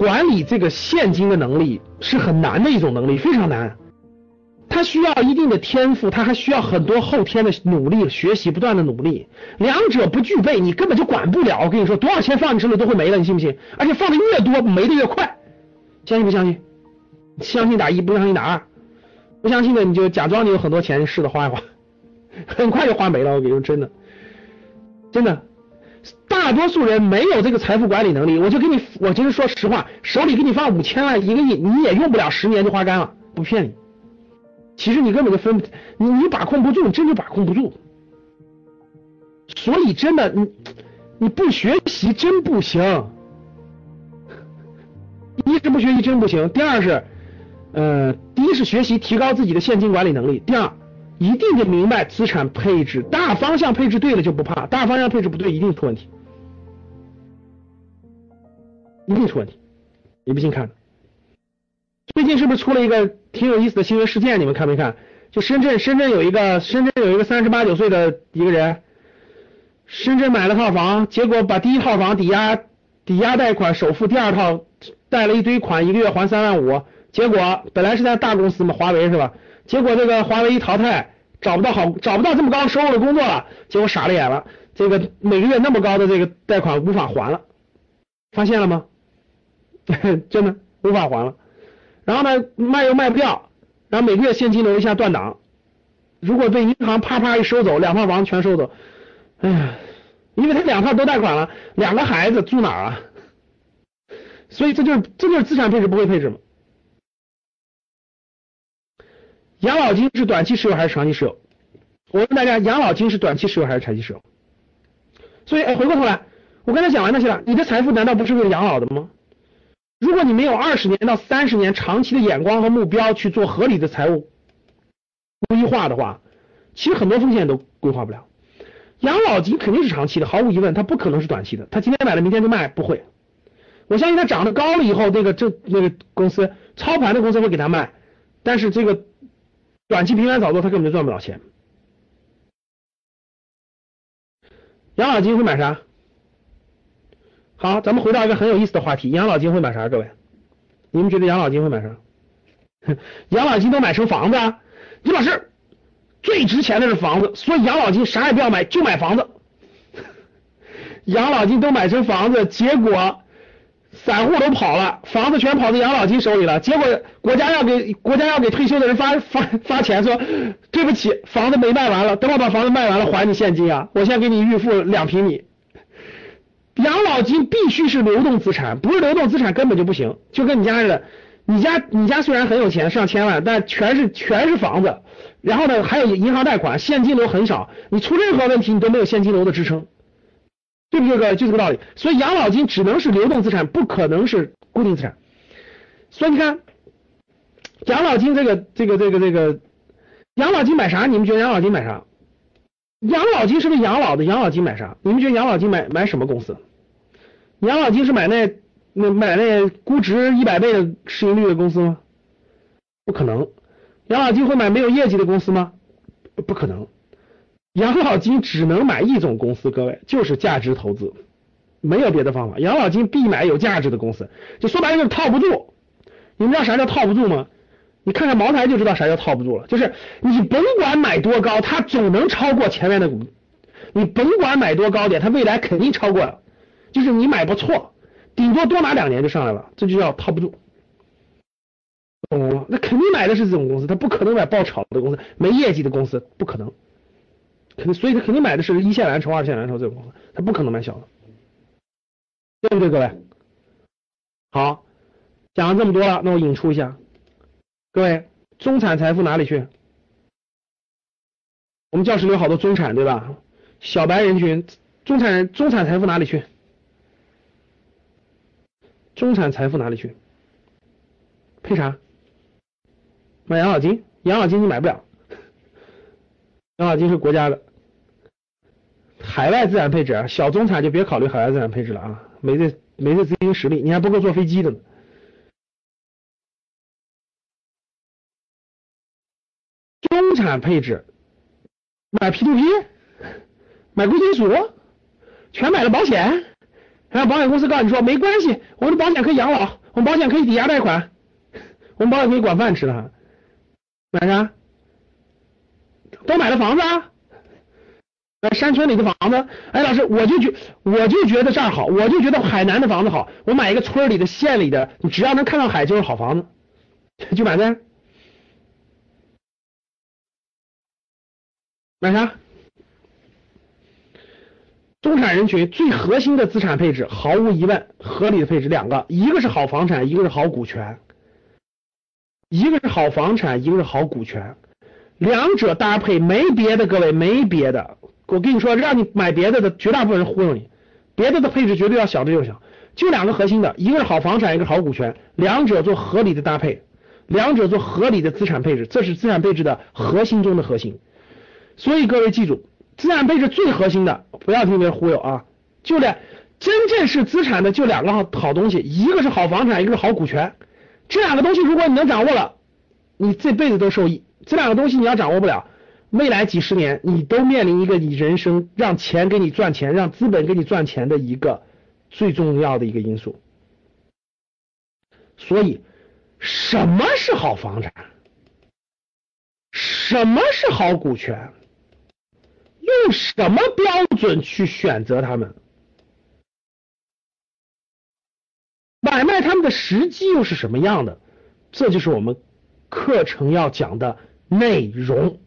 管理这个现金的能力是很难的一种能力，非常难。它需要一定的天赋，它还需要很多后天的努力、学习、不断的努力。两者不具备，你根本就管不了。我跟你说，多少钱放你手里都会没了，你信不信？而且放的越多，没的越快。相信不相信？相信打一，不相信打二。不相信的你就假装你有很多钱，试着花一花，很快就花没了。我跟你说，真的，真的。大多数人没有这个财富管理能力，我就给你，我就是说实话，手里给你放五千万、一个亿，你也用不了十年就花干了，不骗你。其实你根本就分，你你把控不住，真就把控不住。所以真的，你你不学习真不行。一是不学习真不行，第二是，呃，第一是学习提高自己的现金管理能力，第二。一定得明白资产配置大方向配置对了就不怕，大方向配置不对一定出问题，一定出问题。你不信看，最近是不是出了一个挺有意思的新闻事件？你们看没看？就深圳，深圳有一个深圳有一个三十八九岁的一个人，深圳买了套房，结果把第一套房抵押抵押贷款首付，第二套贷了一堆款，一个月还三万五，结果本来是在大公司嘛，华为是吧？结果这个华为一淘汰，找不到好，找不到这么高收入的工作了，结果傻了眼了。这个每个月那么高的这个贷款无法还了，发现了吗？真的无法还了。然后呢，卖又卖不掉，然后每个月现金流一下断档。如果被银行啪啪一收走，两套房全收走，哎呀，因为他两套都贷款了，两个孩子住哪儿啊？所以这就是这就是资产配置不会配置吗？养老金是短期持有还是长期持有？我问大家，养老金是短期持有还是长期持有？所以，哎，回过头来，我刚才讲完那些了，你的财富难道不是为了养老的吗？如果你没有二十年到三十年长期的眼光和目标去做合理的财务规划的话，其实很多风险都规划不了。养老金肯定是长期的，毫无疑问，它不可能是短期的。他今天买了，明天就卖，不会。我相信他涨得高了以后，那个这那个公司操盘的公司会给他卖，但是这个。短期频繁炒作，他根本就赚不了钱。养老金会买啥？好，咱们回到一个很有意思的话题：养老金会买啥？各位，你们觉得养老金会买啥？养老金都买成房子啊？李老师，最值钱的是房子，所以养老金啥也不要买，就买房子。养老金都买成房子，结果。散户都跑了，房子全跑到养老金手里了。结果国家要给国家要给退休的人发发发钱，说对不起，房子没卖完了，等我把房子卖完了还你现金啊！我先给你预付两平米。养老金必须是流动资产，不是流动资产根本就不行。就跟你家似的，你家你家虽然很有钱，上千万，但全是全是房子，然后呢还有银行贷款，现金流很少，你出任何问题你都没有现金流的支撑。对不对，各位？就这个道理。所以养老金只能是流动资产，不可能是固定资产。所以你看，养老金这个、这个、这个、这个，养老金买啥？你们觉得养老金买啥？养老金是不是养老的？养老金买啥？你们觉得养老金买买什么公司？养老金是买那那买那估值一百倍的市盈率的公司吗？不可能。养老金会买没有业绩的公司吗？不可能。养老金只能买一种公司，各位就是价值投资，没有别的方法。养老金必买有价值的公司，就说白了就是套不住。你们知道啥叫套不住吗？你看看茅台就知道啥叫套不住了。就是你甭管买多高，它总能超过前面的股。你甭管买多高点，它未来肯定超过。就是你买不错，顶多多拿两年就上来了，这就叫套不住。懂了吗？那肯定买的是这种公司，他不可能买爆炒的公司，没业绩的公司不可能。肯所以他肯定买的是一线蓝筹、二线蓝筹这种公司，他不可能买小的，对不对，各位？好，讲了这么多了，那我引出一下，各位，中产财富哪里去？我们教室里有好多中产，对吧？小白人群，中产人，中产财富哪里去？中产财富哪里去？配啥？买养老金？养老金你买不了，养老金是国家的。海外资产配置啊，小中产就别考虑海外资产配置了啊，没这没这资金实力，你还不够坐飞机的呢。中产配置，买 P to P，买贵金属，全买了保险，然后保险公司告诉你说没关系，我的保险可以养老，我们保险可以抵押贷款，我们保险可以管饭吃的，买啥？都买了房子啊？买山村里的房子？哎，老师，我就觉我就觉得这儿好，我就觉得海南的房子好，我买一个村里的、县里的，你只要能看到海就是好房子，就买呗。买啥？中产人群最核心的资产配置，毫无疑问，合理的配置两个，一个是好房产，一个是好股权，一个是好房产，一个是好股权，两者搭配没别的，各位没别的，我跟你说，让你买别的的绝大部分人忽悠你，别的的配置绝对要小的就行，就两个核心的，一个是好房产，一个是好股权，两者做合理的搭配，两者做合理的资产配置，这是资产配置的核心中的核心。所以各位记住，资产配置最核心的，不要听别人忽悠啊！就两真正是资产的就两个好好东西，一个是好房产，一个是好股权。这两个东西如果你能掌握了，你这辈子都受益。这两个东西你要掌握不了，未来几十年你都面临一个你人生让钱给你赚钱，让资本给你赚钱的一个最重要的一个因素。所以，什么是好房产？什么是好股权？用什么标准去选择他们？买卖他们的时机又是什么样的？这就是我们课程要讲的内容。